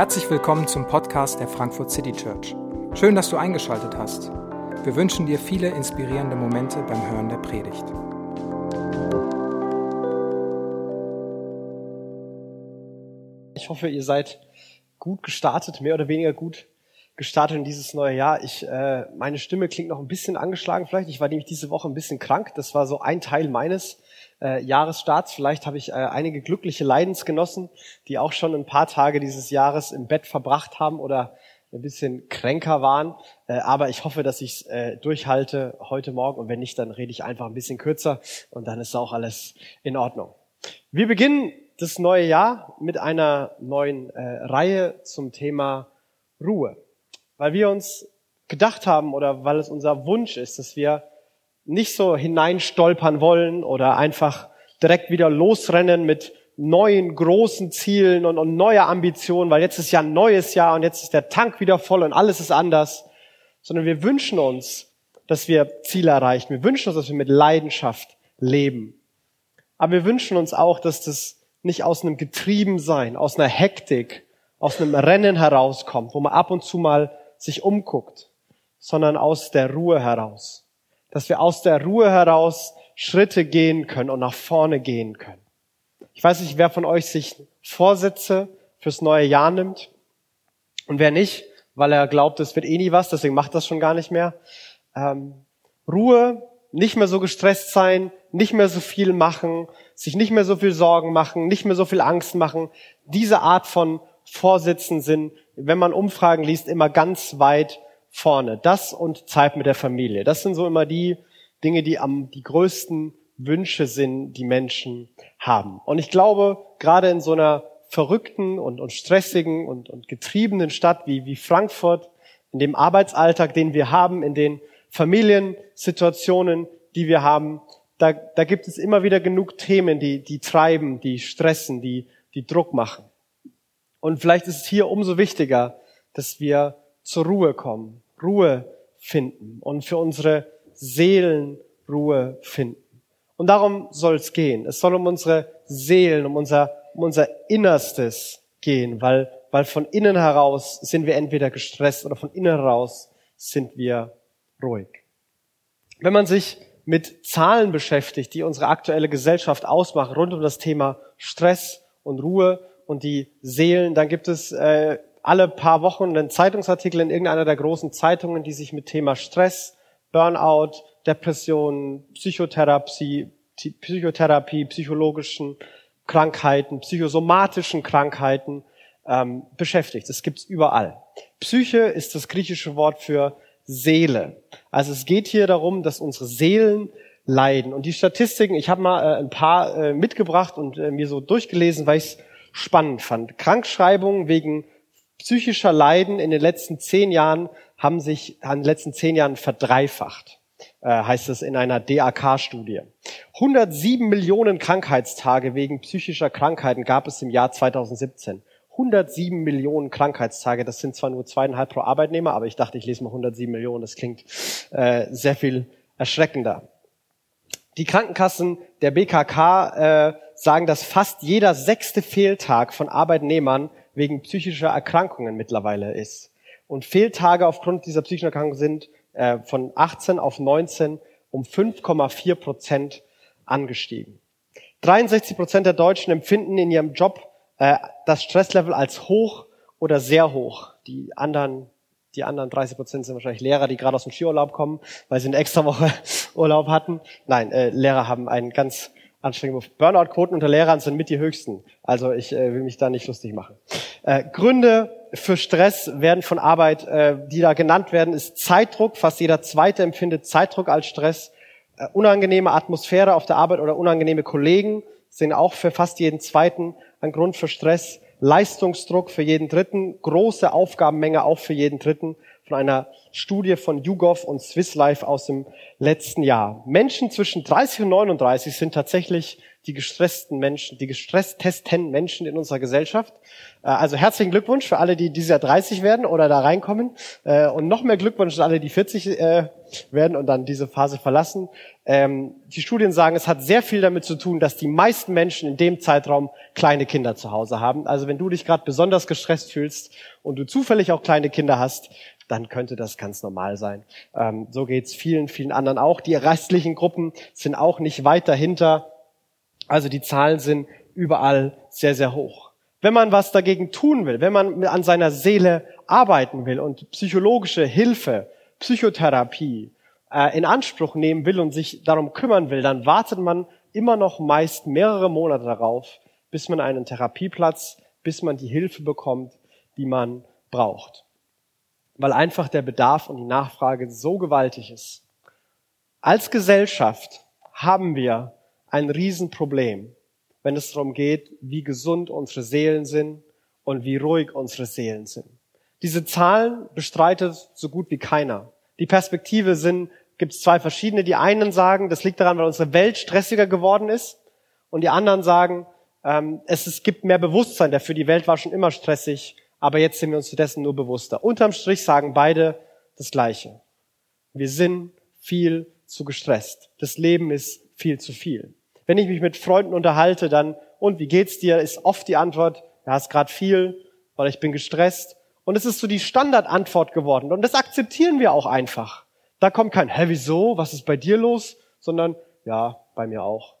Herzlich willkommen zum Podcast der Frankfurt City Church. Schön, dass du eingeschaltet hast. Wir wünschen dir viele inspirierende Momente beim Hören der Predigt. Ich hoffe, ihr seid gut gestartet, mehr oder weniger gut gestartet in dieses neue Jahr. Ich, äh, meine Stimme klingt noch ein bisschen angeschlagen vielleicht. Ich war nämlich diese Woche ein bisschen krank. Das war so ein Teil meines äh, Jahresstarts. Vielleicht habe ich äh, einige glückliche Leidensgenossen, die auch schon ein paar Tage dieses Jahres im Bett verbracht haben oder ein bisschen kränker waren. Äh, aber ich hoffe, dass ich es äh, durchhalte heute Morgen. Und wenn nicht, dann rede ich einfach ein bisschen kürzer und dann ist auch alles in Ordnung. Wir beginnen das neue Jahr mit einer neuen äh, Reihe zum Thema Ruhe. Weil wir uns gedacht haben oder weil es unser Wunsch ist, dass wir nicht so hineinstolpern wollen oder einfach direkt wieder losrennen mit neuen großen Zielen und, und neuer Ambitionen, weil jetzt ist ja ein neues Jahr und jetzt ist der Tank wieder voll und alles ist anders, sondern wir wünschen uns, dass wir Ziele erreichen. Wir wünschen uns, dass wir mit Leidenschaft leben. Aber wir wünschen uns auch, dass das nicht aus einem Getriebensein, aus einer Hektik, aus einem Rennen herauskommt, wo man ab und zu mal sich umguckt, sondern aus der Ruhe heraus dass wir aus der Ruhe heraus Schritte gehen können und nach vorne gehen können. Ich weiß nicht, wer von euch sich Vorsätze fürs neue Jahr nimmt und wer nicht, weil er glaubt, es wird eh nie was, deswegen macht das schon gar nicht mehr. Ähm, Ruhe, nicht mehr so gestresst sein, nicht mehr so viel machen, sich nicht mehr so viel Sorgen machen, nicht mehr so viel Angst machen. Diese Art von Vorsätzen sind, wenn man Umfragen liest, immer ganz weit vorne. Das und Zeit mit der Familie. Das sind so immer die Dinge, die am die größten Wünsche sind, die Menschen haben. Und ich glaube, gerade in so einer verrückten und, und stressigen und, und getriebenen Stadt wie, wie Frankfurt, in dem Arbeitsalltag, den wir haben, in den Familiensituationen, die wir haben, da, da gibt es immer wieder genug Themen, die, die treiben, die stressen, die, die Druck machen. Und vielleicht ist es hier umso wichtiger, dass wir zur Ruhe kommen, Ruhe finden und für unsere Seelen Ruhe finden. Und darum soll es gehen. Es soll um unsere Seelen, um unser, um unser Innerstes gehen, weil, weil von innen heraus sind wir entweder gestresst oder von innen heraus sind wir ruhig. Wenn man sich mit Zahlen beschäftigt, die unsere aktuelle Gesellschaft ausmachen, rund um das Thema Stress und Ruhe und die Seelen, dann gibt es äh, alle paar Wochen einen Zeitungsartikel in irgendeiner der großen Zeitungen, die sich mit Thema Stress, Burnout, Depressionen, Psychotherapie, Psychotherapie, psychologischen Krankheiten, psychosomatischen Krankheiten ähm, beschäftigt. Das gibt's überall. Psyche ist das griechische Wort für Seele. Also es geht hier darum, dass unsere Seelen leiden. Und die Statistiken, ich habe mal äh, ein paar äh, mitgebracht und äh, mir so durchgelesen, weil ich spannend fand. Krankschreibungen wegen psychischer Leiden in den letzten zehn Jahren haben sich in den letzten zehn Jahren verdreifacht, äh, heißt es in einer DAK-Studie. 107 Millionen Krankheitstage wegen psychischer Krankheiten gab es im Jahr 2017. 107 Millionen Krankheitstage, das sind zwar nur zweieinhalb pro Arbeitnehmer, aber ich dachte, ich lese mal 107 Millionen, das klingt äh, sehr viel erschreckender. Die Krankenkassen der BKK äh, sagen, dass fast jeder sechste Fehltag von Arbeitnehmern wegen psychischer Erkrankungen mittlerweile ist. Und Fehltage aufgrund dieser psychischen Erkrankung sind äh, von 18 auf 19 um 5,4 Prozent angestiegen. 63 Prozent der Deutschen empfinden in ihrem Job äh, das Stresslevel als hoch oder sehr hoch. Die anderen, die anderen 30 Prozent sind wahrscheinlich Lehrer, die gerade aus dem Skiurlaub kommen, weil sie eine extra Woche Urlaub hatten. Nein, äh, Lehrer haben einen ganz anstrengenden Burnout-Quoten unter Lehrern sind mit die höchsten. Also ich äh, will mich da nicht lustig machen. Äh, Gründe für Stress werden von Arbeit, äh, die da genannt werden, ist Zeitdruck. Fast jeder Zweite empfindet Zeitdruck als Stress. Äh, unangenehme Atmosphäre auf der Arbeit oder unangenehme Kollegen sind auch für fast jeden Zweiten ein Grund für Stress. Leistungsdruck für jeden Dritten, große Aufgabenmenge auch für jeden Dritten von einer Studie von YouGov und Swiss Life aus dem letzten Jahr. Menschen zwischen 30 und 39 sind tatsächlich die gestressten Menschen, die gestresstesten Menschen in unserer Gesellschaft. Äh, also herzlichen Glückwunsch für alle, die dieses Jahr 30 werden oder da reinkommen. Äh, und noch mehr Glückwunsch an alle, die 40 äh, werden und dann diese Phase verlassen. Ähm, die Studien sagen, es hat sehr viel damit zu tun, dass die meisten Menschen in dem Zeitraum kleine Kinder zu Hause haben. Also wenn du dich gerade besonders gestresst fühlst und du zufällig auch kleine Kinder hast, dann könnte das ganz normal sein. Ähm, so geht's vielen, vielen anderen auch. Die restlichen Gruppen sind auch nicht weit dahinter. Also die Zahlen sind überall sehr, sehr hoch. Wenn man was dagegen tun will, wenn man an seiner Seele arbeiten will und psychologische Hilfe, Psychotherapie äh, in Anspruch nehmen will und sich darum kümmern will, dann wartet man immer noch meist mehrere Monate darauf, bis man einen Therapieplatz, bis man die Hilfe bekommt, die man braucht weil einfach der Bedarf und die Nachfrage so gewaltig ist. Als Gesellschaft haben wir ein Riesenproblem, wenn es darum geht, wie gesund unsere Seelen sind und wie ruhig unsere Seelen sind. Diese Zahlen bestreitet so gut wie keiner. Die Perspektive sind, gibt es zwei verschiedene. Die einen sagen, das liegt daran, weil unsere Welt stressiger geworden ist. Und die anderen sagen, ähm, es, es gibt mehr Bewusstsein dafür. Die Welt war schon immer stressig aber jetzt sind wir uns dessen nur bewusster. Unterm Strich sagen beide das Gleiche. Wir sind viel zu gestresst. Das Leben ist viel zu viel. Wenn ich mich mit Freunden unterhalte, dann, und wie geht's dir, ist oft die Antwort, ja, ist gerade viel, weil ich bin gestresst. Und es ist so die Standardantwort geworden. Und das akzeptieren wir auch einfach. Da kommt kein, hä, wieso, was ist bei dir los? Sondern, ja, bei mir auch.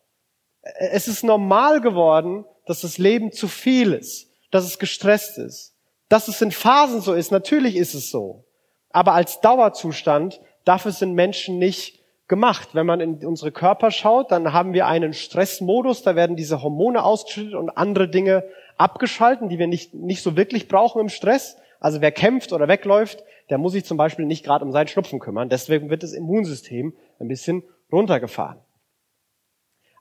Es ist normal geworden, dass das Leben zu viel ist, dass es gestresst ist. Dass es in Phasen so ist, natürlich ist es so. Aber als Dauerzustand, dafür sind Menschen nicht gemacht. Wenn man in unsere Körper schaut, dann haben wir einen Stressmodus, da werden diese Hormone ausgeschüttet und andere Dinge abgeschalten, die wir nicht, nicht so wirklich brauchen im Stress. Also wer kämpft oder wegläuft, der muss sich zum Beispiel nicht gerade um seinen Schnupfen kümmern. Deswegen wird das Immunsystem ein bisschen runtergefahren.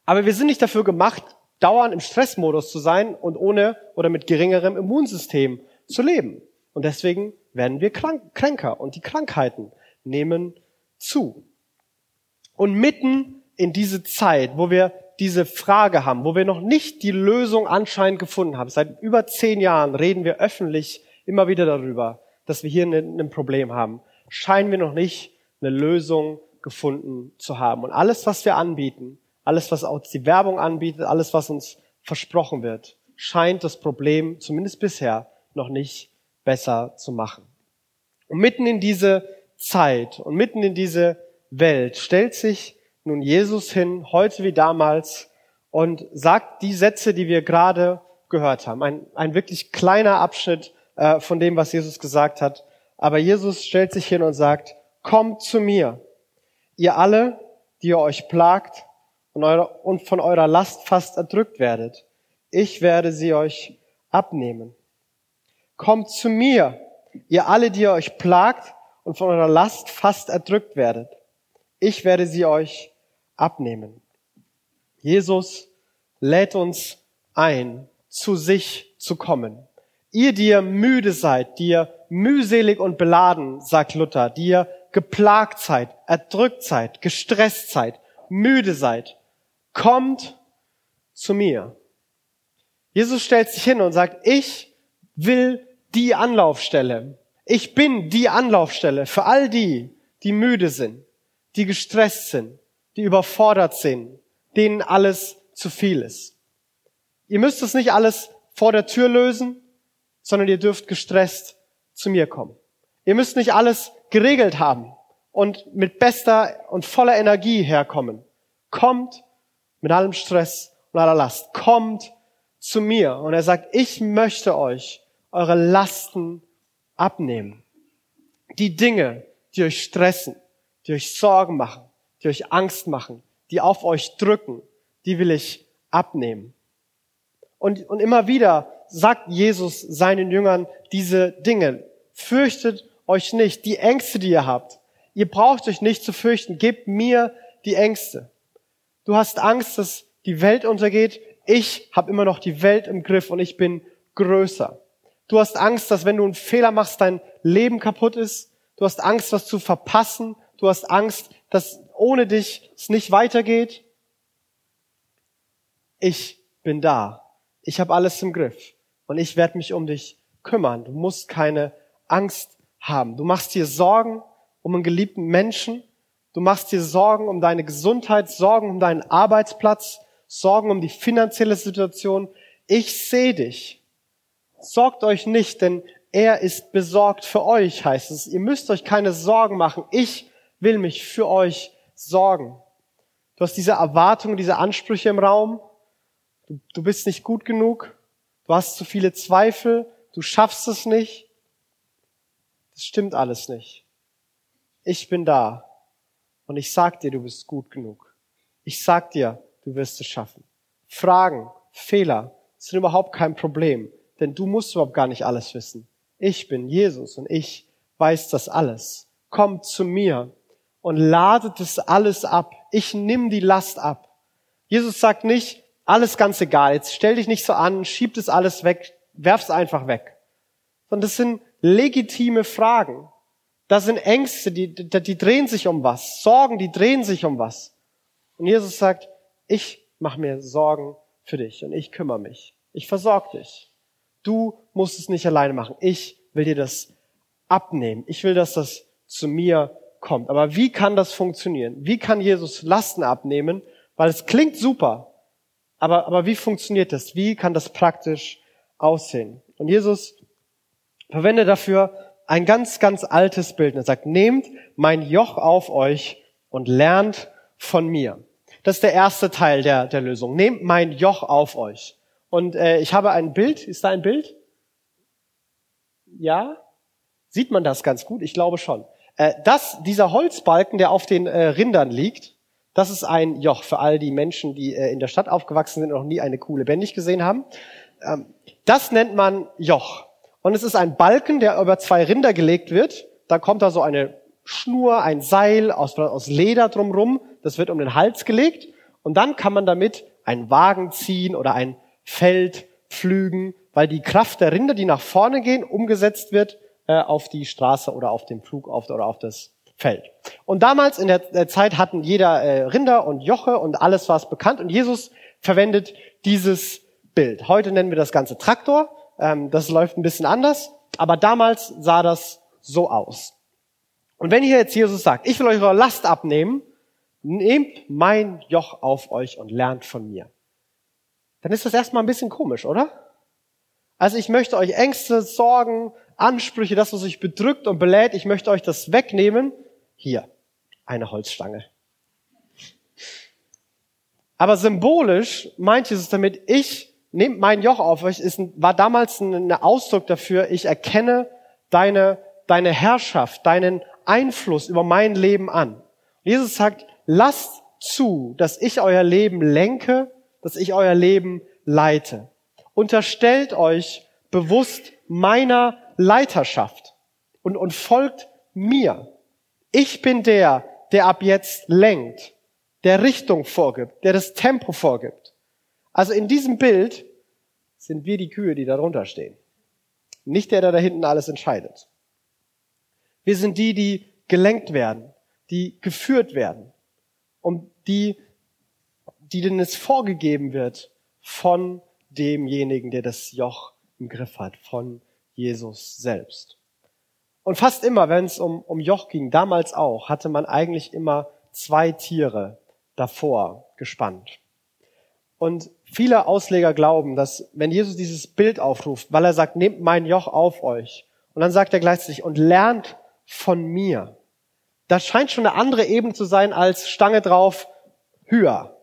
Aber wir sind nicht dafür gemacht, dauernd im Stressmodus zu sein und ohne oder mit geringerem Immunsystem zu leben. Und deswegen werden wir krank, kränker und die Krankheiten nehmen zu. Und mitten in diese Zeit, wo wir diese Frage haben, wo wir noch nicht die Lösung anscheinend gefunden haben, seit über zehn Jahren reden wir öffentlich immer wieder darüber, dass wir hier ein Problem haben, scheinen wir noch nicht eine Lösung gefunden zu haben. Und alles, was wir anbieten, alles, was uns die Werbung anbietet, alles, was uns versprochen wird, scheint das Problem, zumindest bisher, noch nicht besser zu machen. Und mitten in diese Zeit und mitten in diese Welt stellt sich nun Jesus hin, heute wie damals, und sagt die Sätze, die wir gerade gehört haben. Ein, ein wirklich kleiner Abschnitt äh, von dem, was Jesus gesagt hat. Aber Jesus stellt sich hin und sagt, kommt zu mir, ihr alle, die ihr euch plagt und, eure, und von eurer Last fast erdrückt werdet. Ich werde sie euch abnehmen. Kommt zu mir, ihr alle, die ihr euch plagt und von eurer Last fast erdrückt werdet. Ich werde sie euch abnehmen. Jesus lädt uns ein, zu sich zu kommen. Ihr, die ihr müde seid, die ihr mühselig und beladen, sagt Luther, die ihr geplagt seid, erdrückt seid, gestresst seid, müde seid, kommt zu mir. Jesus stellt sich hin und sagt, ich will die Anlaufstelle. Ich bin die Anlaufstelle für all die, die müde sind, die gestresst sind, die überfordert sind, denen alles zu viel ist. Ihr müsst es nicht alles vor der Tür lösen, sondern ihr dürft gestresst zu mir kommen. Ihr müsst nicht alles geregelt haben und mit bester und voller Energie herkommen. Kommt mit allem Stress und aller Last. Kommt zu mir. Und er sagt, ich möchte euch eure Lasten abnehmen. Die Dinge, die euch stressen, die euch Sorgen machen, die euch Angst machen, die auf euch drücken, die will ich abnehmen. Und, und immer wieder sagt Jesus seinen Jüngern diese Dinge. Fürchtet euch nicht. Die Ängste, die ihr habt, ihr braucht euch nicht zu fürchten. Gebt mir die Ängste. Du hast Angst, dass die Welt untergeht. Ich habe immer noch die Welt im Griff und ich bin größer. Du hast Angst, dass wenn du einen Fehler machst, dein Leben kaputt ist. Du hast Angst, was zu verpassen. Du hast Angst, dass ohne dich es nicht weitergeht. ich bin da. Ich habe alles im Griff und ich werde mich um dich kümmern. Du musst keine Angst haben. Du machst dir Sorgen um einen geliebten Menschen. Du machst dir Sorgen um deine Gesundheit, Sorgen um deinen Arbeitsplatz, Sorgen um die finanzielle Situation. Ich sehe dich. Sorgt euch nicht, denn er ist besorgt für euch, heißt es. Ihr müsst euch keine Sorgen machen. Ich will mich für euch sorgen. Du hast diese Erwartungen, diese Ansprüche im Raum. Du, du bist nicht gut genug. Du hast zu viele Zweifel. Du schaffst es nicht. Das stimmt alles nicht. Ich bin da. Und ich sag dir, du bist gut genug. Ich sag dir, du wirst es schaffen. Fragen, Fehler sind überhaupt kein Problem, denn du musst überhaupt gar nicht alles wissen. Ich bin Jesus und ich weiß das alles. Kommt zu mir und ladet es alles ab. Ich nimm die Last ab. Jesus sagt nicht, alles ganz egal, jetzt stell dich nicht so an, schieb das alles weg, werf's einfach weg. Sondern das sind legitime Fragen. Das sind Ängste, die, die, die drehen sich um was. Sorgen, die drehen sich um was. Und Jesus sagt, ich mache mir Sorgen für dich und ich kümmere mich. Ich versorge dich. Du musst es nicht alleine machen. Ich will dir das abnehmen. Ich will, dass das zu mir kommt. Aber wie kann das funktionieren? Wie kann Jesus Lasten abnehmen? Weil es klingt super. Aber, aber wie funktioniert das? Wie kann das praktisch aussehen? Und Jesus verwendet dafür ein ganz, ganz altes Bild. Er sagt, nehmt mein Joch auf euch und lernt von mir. Das ist der erste Teil der, der Lösung. Nehmt mein Joch auf euch. Und äh, ich habe ein Bild. Ist da ein Bild? Ja? Sieht man das ganz gut? Ich glaube schon. Äh, das, dieser Holzbalken, der auf den äh, Rindern liegt, das ist ein Joch für all die Menschen, die äh, in der Stadt aufgewachsen sind und noch nie eine Kuh lebendig gesehen haben. Ähm, das nennt man Joch. Und es ist ein Balken, der über zwei Rinder gelegt wird. Da kommt da so eine Schnur, ein Seil aus, aus Leder drumrum. Das wird um den Hals gelegt. Und dann kann man damit einen Wagen ziehen oder ein Feld pflügen, weil die Kraft der Rinder, die nach vorne gehen, umgesetzt wird äh, auf die Straße oder auf den Pflug auf, oder auf das Feld. Und damals in der, Zeit hatten jeder äh, Rinder und Joche und alles war bekannt. Und Jesus verwendet dieses Bild. Heute nennen wir das Ganze Traktor. Ähm, das läuft ein bisschen anders. Aber damals sah das so aus. Und wenn hier jetzt Jesus sagt, ich will euch eure Last abnehmen, nehmt mein Joch auf euch und lernt von mir dann ist das erstmal ein bisschen komisch, oder? Also ich möchte euch Ängste, Sorgen, Ansprüche, das, was euch bedrückt und belädt, ich möchte euch das wegnehmen. Hier, eine Holzstange. Aber symbolisch meint Jesus damit, ich nehmt mein Joch auf euch, ist, war damals ein Ausdruck dafür, ich erkenne deine, deine Herrschaft, deinen Einfluss über mein Leben an. Jesus sagt, lasst zu, dass ich euer Leben lenke dass ich euer Leben leite. Unterstellt euch bewusst meiner Leiterschaft und, und folgt mir. Ich bin der, der ab jetzt lenkt, der Richtung vorgibt, der das Tempo vorgibt. Also in diesem Bild sind wir die Kühe, die darunter stehen. Nicht der, der da hinten alles entscheidet. Wir sind die, die gelenkt werden, die geführt werden, um die die denen es vorgegeben wird von demjenigen, der das Joch im Griff hat, von Jesus selbst. Und fast immer, wenn es um, um Joch ging, damals auch, hatte man eigentlich immer zwei Tiere davor gespannt. Und viele Ausleger glauben, dass wenn Jesus dieses Bild aufruft, weil er sagt, nehmt mein Joch auf euch, und dann sagt er gleichzeitig, und lernt von mir. Das scheint schon eine andere Ebene zu sein als Stange drauf, höher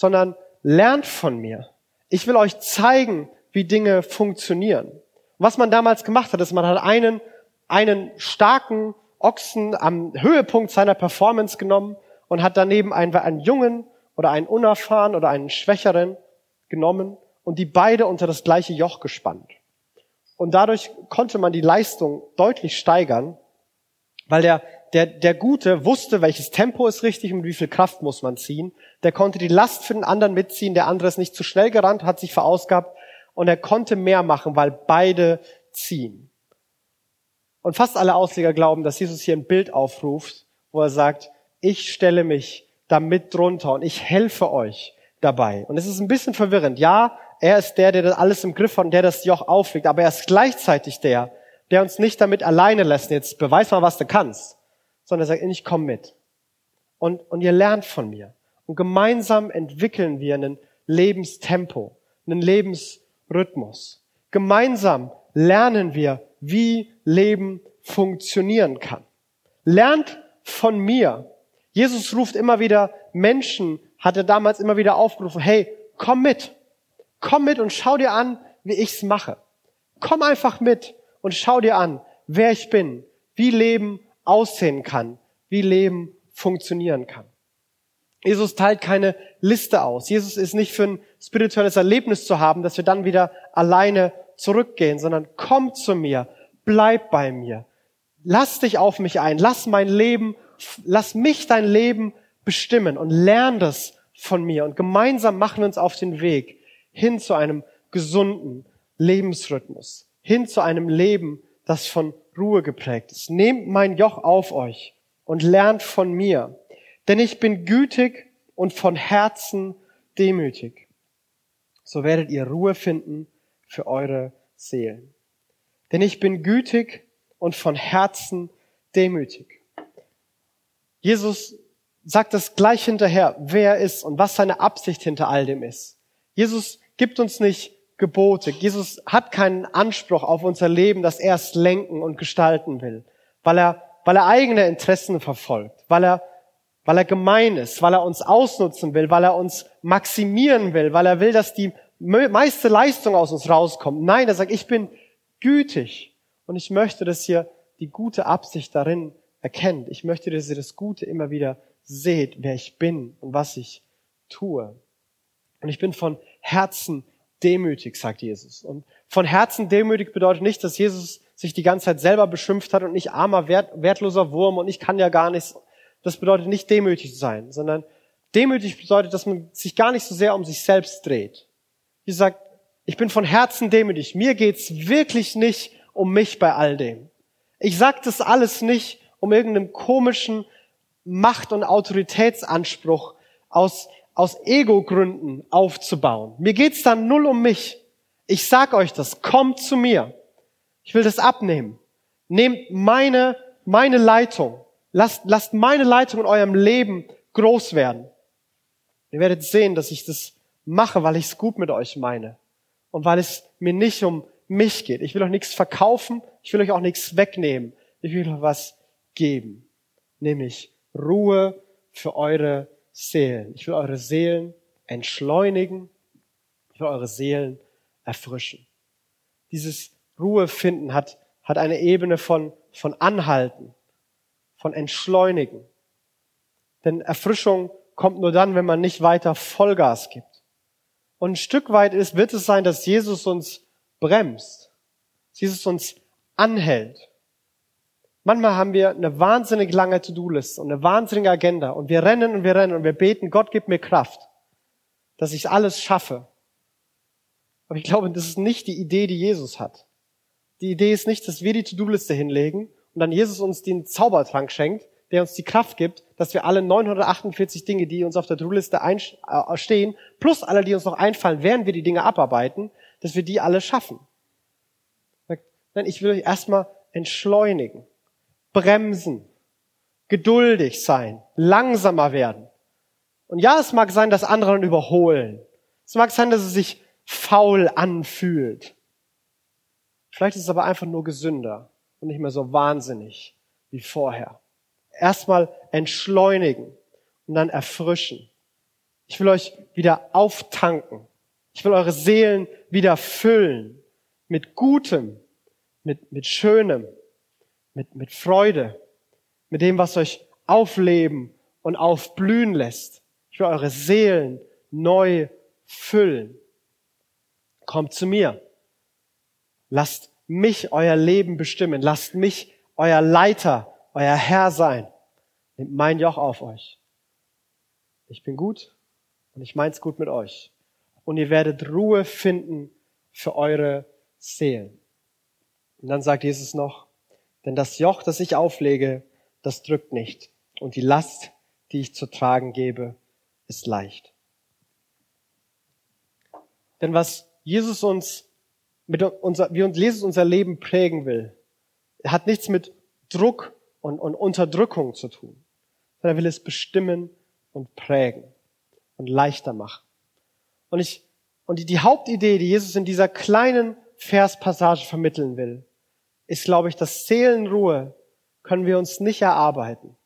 sondern lernt von mir. Ich will euch zeigen, wie Dinge funktionieren. Was man damals gemacht hat, ist, man hat einen, einen starken Ochsen am Höhepunkt seiner Performance genommen und hat daneben einen, einen Jungen oder einen unerfahren oder einen Schwächeren genommen und die beide unter das gleiche Joch gespannt. Und dadurch konnte man die Leistung deutlich steigern, weil der der, der Gute wusste, welches Tempo ist richtig und wie viel Kraft muss man ziehen. Der konnte die Last für den anderen mitziehen. Der andere ist nicht zu schnell gerannt, hat sich verausgabt und er konnte mehr machen, weil beide ziehen. Und fast alle Ausleger glauben, dass Jesus hier ein Bild aufruft, wo er sagt, ich stelle mich damit drunter und ich helfe euch, dabei. Und es ist ein bisschen verwirrend. Ja, er ist der, der das alles im Griff hat und der das Joch auflegt, aber er ist gleichzeitig der, der uns nicht damit alleine lässt. Jetzt beweis mal, was du kannst, sondern er sagt, ich komm mit. Und, und ihr lernt von mir. Und gemeinsam entwickeln wir einen Lebenstempo, einen Lebensrhythmus. Gemeinsam lernen wir, wie Leben funktionieren kann. Lernt von mir. Jesus ruft immer wieder Menschen, hat er damals immer wieder aufgerufen, hey, komm mit. Komm mit und schau dir an, wie ich's mache. Komm einfach mit und schau dir an, wer ich bin, wie Leben aussehen kann, wie Leben funktionieren kann. Jesus teilt keine Liste aus. Jesus ist nicht für ein spirituelles Erlebnis zu haben, dass wir dann wieder alleine zurückgehen, sondern komm zu mir, bleib bei mir, lass dich auf mich ein, lass mein Leben, lass mich dein Leben bestimmen und lern das von mir und gemeinsam machen wir uns auf den Weg hin zu einem gesunden Lebensrhythmus, hin zu einem Leben, das von Ruhe geprägt ist. Nehmt mein Joch auf euch und lernt von mir, denn ich bin gütig und von Herzen demütig. So werdet ihr Ruhe finden für eure Seelen. Denn ich bin gütig und von Herzen demütig. Jesus sagt das gleich hinterher, wer er ist und was seine Absicht hinter all dem ist. Jesus gibt uns nicht Gebote. Jesus hat keinen Anspruch auf unser Leben, dass er es lenken und gestalten will, weil er, weil er eigene Interessen verfolgt, weil er, weil er gemein ist, weil er uns ausnutzen will, weil er uns maximieren will, weil er will, dass die meiste Leistung aus uns rauskommt. Nein, er sagt, ich bin gütig und ich möchte, dass ihr die gute Absicht darin erkennt. Ich möchte, dass ihr das Gute immer wieder seht, wer ich bin und was ich tue. Und ich bin von Herzen demütig, sagt Jesus. Und von Herzen demütig bedeutet nicht, dass Jesus sich die ganze Zeit selber beschimpft hat und nicht armer, wert, wertloser Wurm und ich kann ja gar nichts. Das bedeutet nicht demütig zu sein, sondern demütig bedeutet, dass man sich gar nicht so sehr um sich selbst dreht. Jesus sagt, ich bin von Herzen demütig. Mir geht's wirklich nicht um mich bei all dem. Ich sag das alles nicht, um irgendeinen komischen Macht- und Autoritätsanspruch aus, aus Ego-Gründen aufzubauen. Mir geht's dann null um mich. Ich sag euch das, kommt zu mir. Ich will das abnehmen. Nehmt meine, meine Leitung. Lasst, lasst meine Leitung in eurem Leben groß werden. Ihr werdet sehen, dass ich das mache, weil ich es gut mit euch meine. Und weil es mir nicht um mich geht. Ich will euch nichts verkaufen. Ich will euch auch nichts wegnehmen. Ich will euch was geben. Nämlich Ruhe für eure Seelen. Ich will eure Seelen entschleunigen. Ich will eure Seelen erfrischen. Dieses Ruhe finden hat, hat eine Ebene von, von Anhalten, von Entschleunigen. Denn Erfrischung kommt nur dann, wenn man nicht weiter Vollgas gibt. Und ein Stück weit ist, wird es sein, dass Jesus uns bremst. Jesus uns anhält. Manchmal haben wir eine wahnsinnig lange To-Do-Liste und eine wahnsinnige Agenda und wir rennen und wir rennen und wir beten, Gott gibt mir Kraft, dass ich alles schaffe. Aber ich glaube, das ist nicht die Idee, die Jesus hat. Die Idee ist nicht, dass wir die To-Do-Liste hinlegen und dann Jesus uns den Zaubertrank schenkt, der uns die Kraft gibt, dass wir alle 948 Dinge, die uns auf der To-Do-Liste äh, stehen, plus alle, die uns noch einfallen, während wir die Dinge abarbeiten, dass wir die alle schaffen. Nein, ich will euch erstmal entschleunigen bremsen, geduldig sein, langsamer werden. Und ja, es mag sein, dass andere dann überholen. Es mag sein, dass es sich faul anfühlt. Vielleicht ist es aber einfach nur gesünder und nicht mehr so wahnsinnig wie vorher. Erstmal entschleunigen und dann erfrischen. Ich will euch wieder auftanken. Ich will eure Seelen wieder füllen mit Gutem, mit, mit Schönem, mit, mit Freude, mit dem, was euch aufleben und aufblühen lässt. Ich will eure Seelen neu füllen. Kommt zu mir. Lasst mich euer Leben bestimmen. Lasst mich euer Leiter, euer Herr sein. Nehmt mein Joch auf euch. Ich bin gut und ich mein's gut mit euch. Und ihr werdet Ruhe finden für eure Seelen. Und dann sagt Jesus noch, denn das Joch, das ich auflege, das drückt nicht. Und die Last, die ich zu tragen gebe, ist leicht. Denn was Jesus uns mit unser, wie uns Jesus unser Leben prägen will, hat nichts mit Druck und, und Unterdrückung zu tun, sondern er will es bestimmen und prägen und leichter machen. Und ich, und die, die Hauptidee, die Jesus in dieser kleinen Verspassage vermitteln will, ist, glaube ich, dass Seelenruhe können wir uns nicht erarbeiten,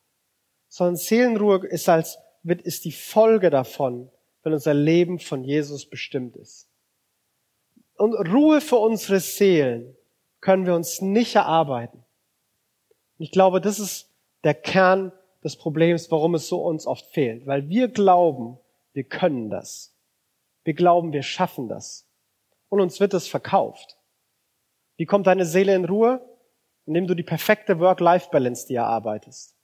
sondern Seelenruhe ist als, wird, ist die Folge davon, wenn unser Leben von Jesus bestimmt ist. Und Ruhe für unsere Seelen können wir uns nicht erarbeiten. ich glaube, das ist der Kern des Problems, warum es so uns oft fehlt. Weil wir glauben, wir können das. Wir glauben, wir schaffen das. Und uns wird es verkauft. Wie kommt deine Seele in Ruhe? Indem du die perfekte Work-Life-Balance dir erarbeitest.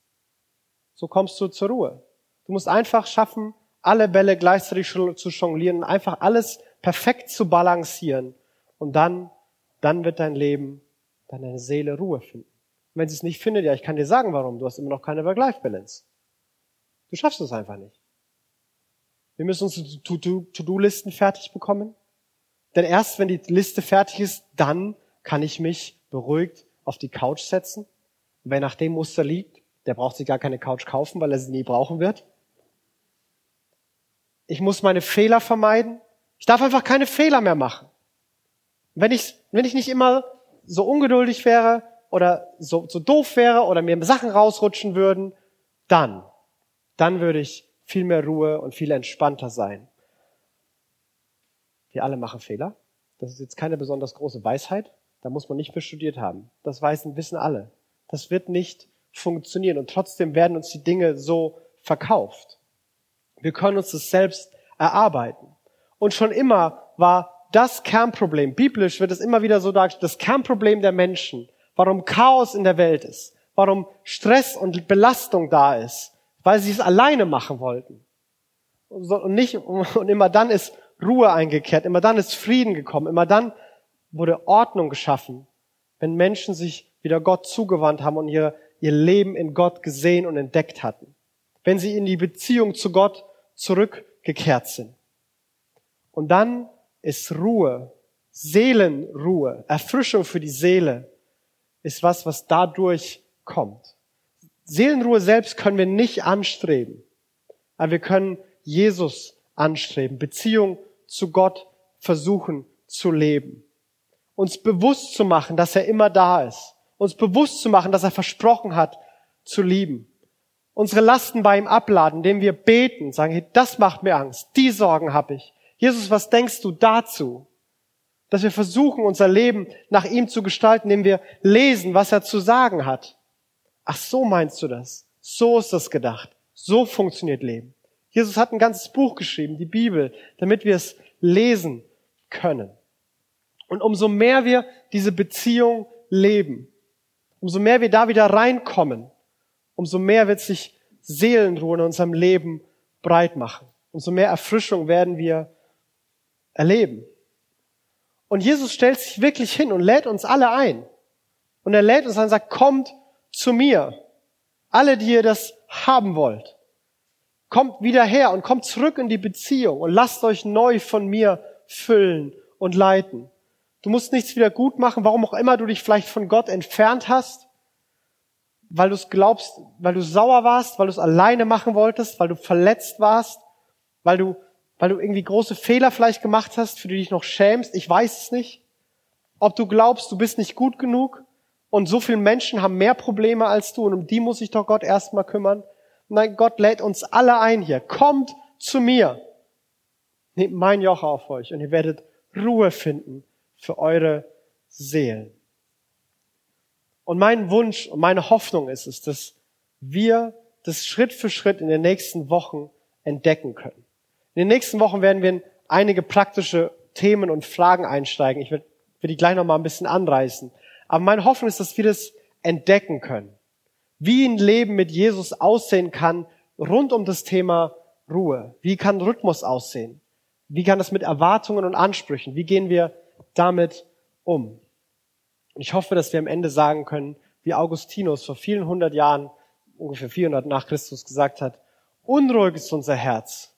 So kommst du zur Ruhe. Du musst einfach schaffen, alle Bälle gleichzeitig zu jonglieren einfach alles perfekt zu balancieren. Und dann, dann wird dein Leben, deine Seele Ruhe finden. Und wenn sie es nicht findet, ja, ich kann dir sagen, warum. Du hast immer noch keine Work-Life-Balance. Du schaffst es einfach nicht. Wir müssen unsere To-Do-Listen fertig bekommen. Denn erst wenn die Liste fertig ist, dann kann ich mich beruhigt auf die Couch setzen. Und wer nach dem Muster liegt, der braucht sich gar keine Couch kaufen, weil er sie nie brauchen wird. Ich muss meine Fehler vermeiden. Ich darf einfach keine Fehler mehr machen. Wenn ich, wenn ich nicht immer so ungeduldig wäre oder so, so doof wäre oder mir Sachen rausrutschen würden, dann, dann würde ich viel mehr Ruhe und viel entspannter sein. Wir alle machen Fehler. Das ist jetzt keine besonders große Weisheit. Da muss man nicht für studiert haben. Das weißen, wissen alle. Das wird nicht funktionieren. Und trotzdem werden uns die Dinge so verkauft. Wir können uns das selbst erarbeiten. Und schon immer war das Kernproblem, biblisch wird es immer wieder so dargestellt, das Kernproblem der Menschen, warum Chaos in der Welt ist, warum Stress und Belastung da ist, weil sie es alleine machen wollten. Und nicht, und immer dann ist Ruhe eingekehrt, immer dann ist Frieden gekommen, immer dann wurde Ordnung geschaffen, wenn Menschen sich wieder Gott zugewandt haben und ihr, ihr Leben in Gott gesehen und entdeckt hatten. Wenn sie in die Beziehung zu Gott zurückgekehrt sind. Und dann ist Ruhe, Seelenruhe, Erfrischung für die Seele, ist was, was dadurch kommt. Seelenruhe selbst können wir nicht anstreben, aber wir können Jesus anstreben, Beziehung zu Gott versuchen zu leben. Uns bewusst zu machen, dass er immer da ist. Uns bewusst zu machen, dass er versprochen hat, zu lieben. Unsere Lasten bei ihm abladen, indem wir beten, sagen, hey, das macht mir Angst, die Sorgen habe ich. Jesus, was denkst du dazu? Dass wir versuchen, unser Leben nach ihm zu gestalten, indem wir lesen, was er zu sagen hat. Ach, so meinst du das? So ist das gedacht. So funktioniert Leben. Jesus hat ein ganzes Buch geschrieben, die Bibel, damit wir es lesen können. Und umso mehr wir diese Beziehung leben, umso mehr wir da wieder reinkommen, umso mehr wird sich Seelenruhe in unserem Leben breit machen. Umso mehr Erfrischung werden wir erleben. Und Jesus stellt sich wirklich hin und lädt uns alle ein. Und er lädt uns ein und sagt, kommt zu mir. Alle, die ihr das haben wollt. Kommt wieder her und kommt zurück in die Beziehung und lasst euch neu von mir füllen und leiten. Du musst nichts wieder gut machen, warum auch immer du dich vielleicht von Gott entfernt hast, weil du es glaubst, weil du sauer warst, weil du es alleine machen wolltest, weil du verletzt warst, weil du weil du irgendwie große Fehler vielleicht gemacht hast, für die du dich noch schämst. Ich weiß es nicht. Ob du glaubst, du bist nicht gut genug und so viele Menschen haben mehr Probleme als du und um die muss sich doch Gott erstmal kümmern. Nein, Gott lädt uns alle ein hier. Kommt zu mir. Nehmt mein Joch auf euch und ihr werdet Ruhe finden für eure Seelen. Und mein Wunsch und meine Hoffnung ist es, dass wir das Schritt für Schritt in den nächsten Wochen entdecken können. In den nächsten Wochen werden wir in einige praktische Themen und Fragen einsteigen. Ich werde, die gleich noch mal ein bisschen anreißen. Aber meine Hoffnung ist, dass wir das entdecken können. Wie ein Leben mit Jesus aussehen kann rund um das Thema Ruhe. Wie kann Rhythmus aussehen? Wie kann das mit Erwartungen und Ansprüchen? Wie gehen wir damit um? Ich hoffe, dass wir am Ende sagen können, wie Augustinus vor vielen hundert Jahren, ungefähr 400 nach Christus gesagt hat, unruhig ist unser Herz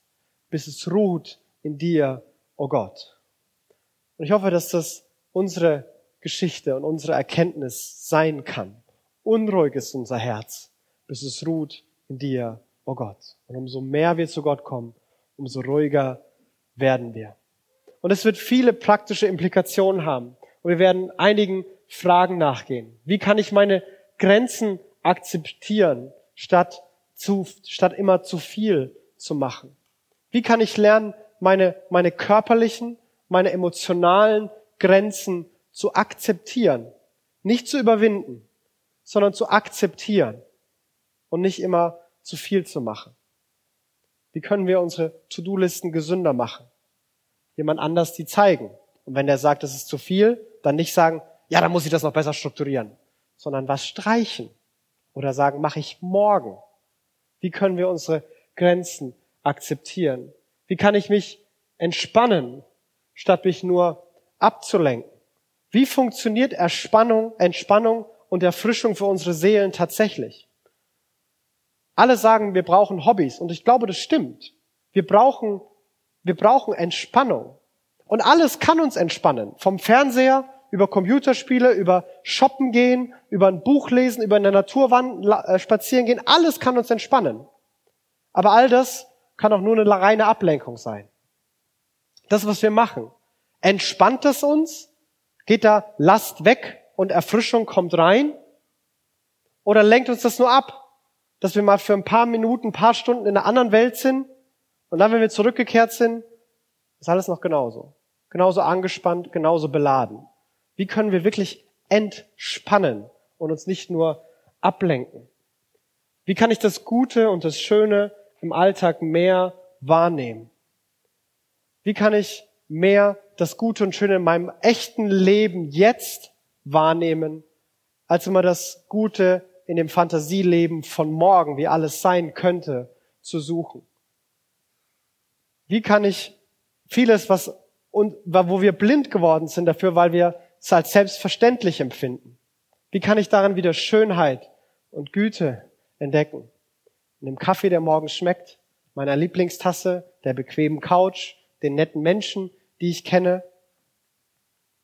bis es ruht in dir, o oh Gott. Und ich hoffe, dass das unsere Geschichte und unsere Erkenntnis sein kann. Unruhig ist unser Herz, bis es ruht in dir, oh Gott. Und umso mehr wir zu Gott kommen, umso ruhiger werden wir. Und es wird viele praktische Implikationen haben. Und wir werden einigen Fragen nachgehen. Wie kann ich meine Grenzen akzeptieren, statt zu, statt immer zu viel zu machen? Wie kann ich lernen, meine, meine körperlichen, meine emotionalen Grenzen zu akzeptieren? Nicht zu überwinden, sondern zu akzeptieren und nicht immer zu viel zu machen. Wie können wir unsere To-Do-Listen gesünder machen? Jemand anders die zeigen. Und wenn der sagt, das ist zu viel, dann nicht sagen, ja, dann muss ich das noch besser strukturieren, sondern was streichen oder sagen, mache ich morgen. Wie können wir unsere Grenzen akzeptieren? Wie kann ich mich entspannen, statt mich nur abzulenken? Wie funktioniert Erspannung, Entspannung und Erfrischung für unsere Seelen tatsächlich? Alle sagen, wir brauchen Hobbys und ich glaube, das stimmt. Wir brauchen, wir brauchen Entspannung. Und alles kann uns entspannen. Vom Fernseher über Computerspiele, über Shoppen gehen, über ein Buch lesen, über in der Natur äh, spazieren gehen. Alles kann uns entspannen. Aber all das kann auch nur eine reine Ablenkung sein. Das, was wir machen. Entspannt es uns? Geht da Last weg und Erfrischung kommt rein? Oder lenkt uns das nur ab? dass wir mal für ein paar Minuten, ein paar Stunden in einer anderen Welt sind und dann, wenn wir zurückgekehrt sind, ist alles noch genauso. Genauso angespannt, genauso beladen. Wie können wir wirklich entspannen und uns nicht nur ablenken? Wie kann ich das Gute und das Schöne im Alltag mehr wahrnehmen? Wie kann ich mehr das Gute und Schöne in meinem echten Leben jetzt wahrnehmen, als immer das Gute in dem Fantasieleben von morgen, wie alles sein könnte, zu suchen? Wie kann ich vieles, was und wo wir blind geworden sind dafür, weil wir es als selbstverständlich empfinden? Wie kann ich darin wieder Schönheit und Güte entdecken? In dem Kaffee, der morgens schmeckt, meiner Lieblingstasse, der bequemen Couch, den netten Menschen, die ich kenne,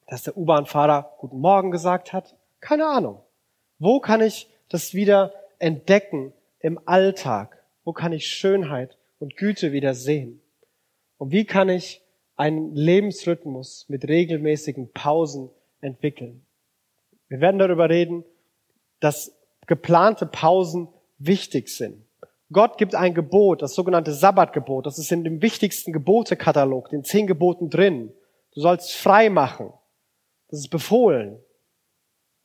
dass der U-Bahn-Fahrer Guten Morgen gesagt hat? Keine Ahnung. Wo kann ich das wieder entdecken im Alltag? Wo kann ich Schönheit und Güte wieder sehen? Und wie kann ich einen Lebensrhythmus mit regelmäßigen Pausen entwickeln? Wir werden darüber reden, dass geplante Pausen wichtig sind. Gott gibt ein Gebot, das sogenannte Sabbatgebot. Das ist in dem wichtigsten Gebotekatalog, den zehn Geboten drin. Du sollst frei machen. Das ist befohlen.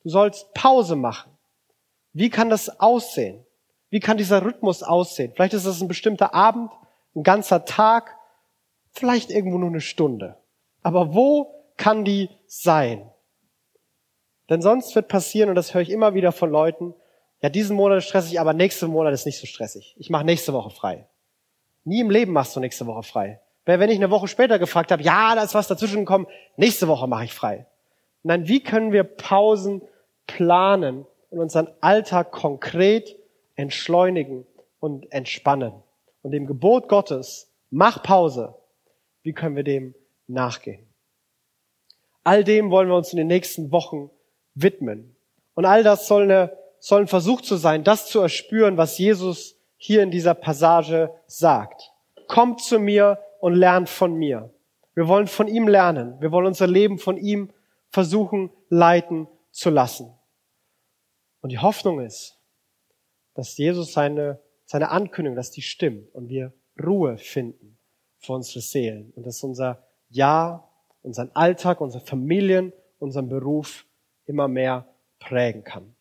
Du sollst Pause machen. Wie kann das aussehen? Wie kann dieser Rhythmus aussehen? Vielleicht ist es ein bestimmter Abend, ein ganzer Tag, vielleicht irgendwo nur eine Stunde. Aber wo kann die sein? Denn sonst wird passieren, und das höre ich immer wieder von Leuten, ja, diesen Monat ist stressig, aber nächste Monat ist nicht so stressig. Ich mache nächste Woche frei. Nie im Leben machst du nächste Woche frei. Weil wenn ich eine Woche später gefragt habe, ja, da ist was dazwischen gekommen, nächste Woche mache ich frei. Nein, wie können wir Pausen planen, und unseren Alltag konkret entschleunigen und entspannen. Und dem Gebot Gottes, mach Pause, wie können wir dem nachgehen? All dem wollen wir uns in den nächsten Wochen widmen. Und all das soll, eine, soll ein Versuch zu sein, das zu erspüren, was Jesus hier in dieser Passage sagt. Kommt zu mir und lernt von mir. Wir wollen von ihm lernen. Wir wollen unser Leben von ihm versuchen leiten zu lassen. Und die Hoffnung ist, dass Jesus seine, seine Ankündigung, dass die stimmt und wir Ruhe finden für unsere Seelen und dass unser Ja, unseren Alltag, unsere Familien, unseren Beruf immer mehr prägen kann.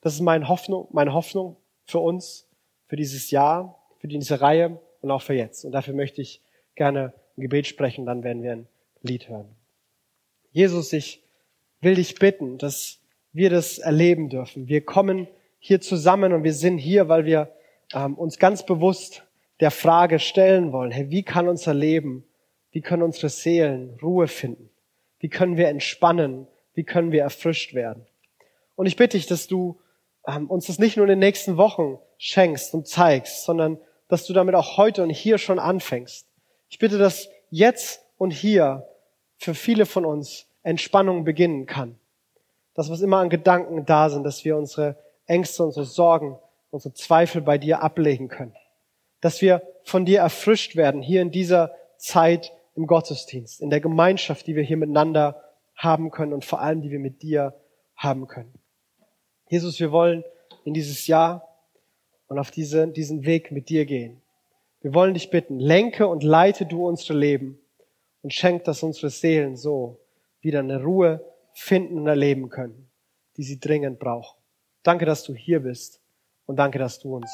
Das ist meine Hoffnung, meine Hoffnung für uns, für dieses Jahr, für diese Reihe und auch für jetzt. Und dafür möchte ich gerne ein Gebet sprechen, dann werden wir ein Lied hören. Jesus, ich will dich bitten, dass wir das erleben dürfen. Wir kommen hier zusammen und wir sind hier, weil wir ähm, uns ganz bewusst der Frage stellen wollen, hey, wie kann unser Leben, wie können unsere Seelen Ruhe finden? Wie können wir entspannen? Wie können wir erfrischt werden? Und ich bitte dich, dass du ähm, uns das nicht nur in den nächsten Wochen schenkst und zeigst, sondern dass du damit auch heute und hier schon anfängst. Ich bitte, dass jetzt und hier für viele von uns Entspannung beginnen kann. Das, was immer an Gedanken da sind, dass wir unsere Ängste, unsere Sorgen, unsere Zweifel bei dir ablegen können. Dass wir von dir erfrischt werden hier in dieser Zeit im Gottesdienst, in der Gemeinschaft, die wir hier miteinander haben können und vor allem, die wir mit dir haben können. Jesus, wir wollen in dieses Jahr und auf diese, diesen Weg mit dir gehen. Wir wollen dich bitten, lenke und leite du unsere Leben und schenk, dass unsere Seelen so wieder eine Ruhe finden und erleben können, die sie dringend brauchen. Danke, dass du hier bist und danke, dass du uns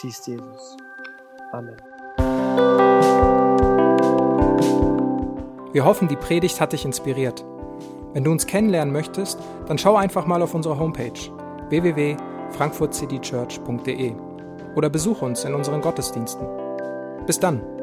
siehst, Jesus. Amen. Wir hoffen, die Predigt hat dich inspiriert. Wenn du uns kennenlernen möchtest, dann schau einfach mal auf unsere Homepage www.frankfurtcitychurch.de oder besuch uns in unseren Gottesdiensten. Bis dann!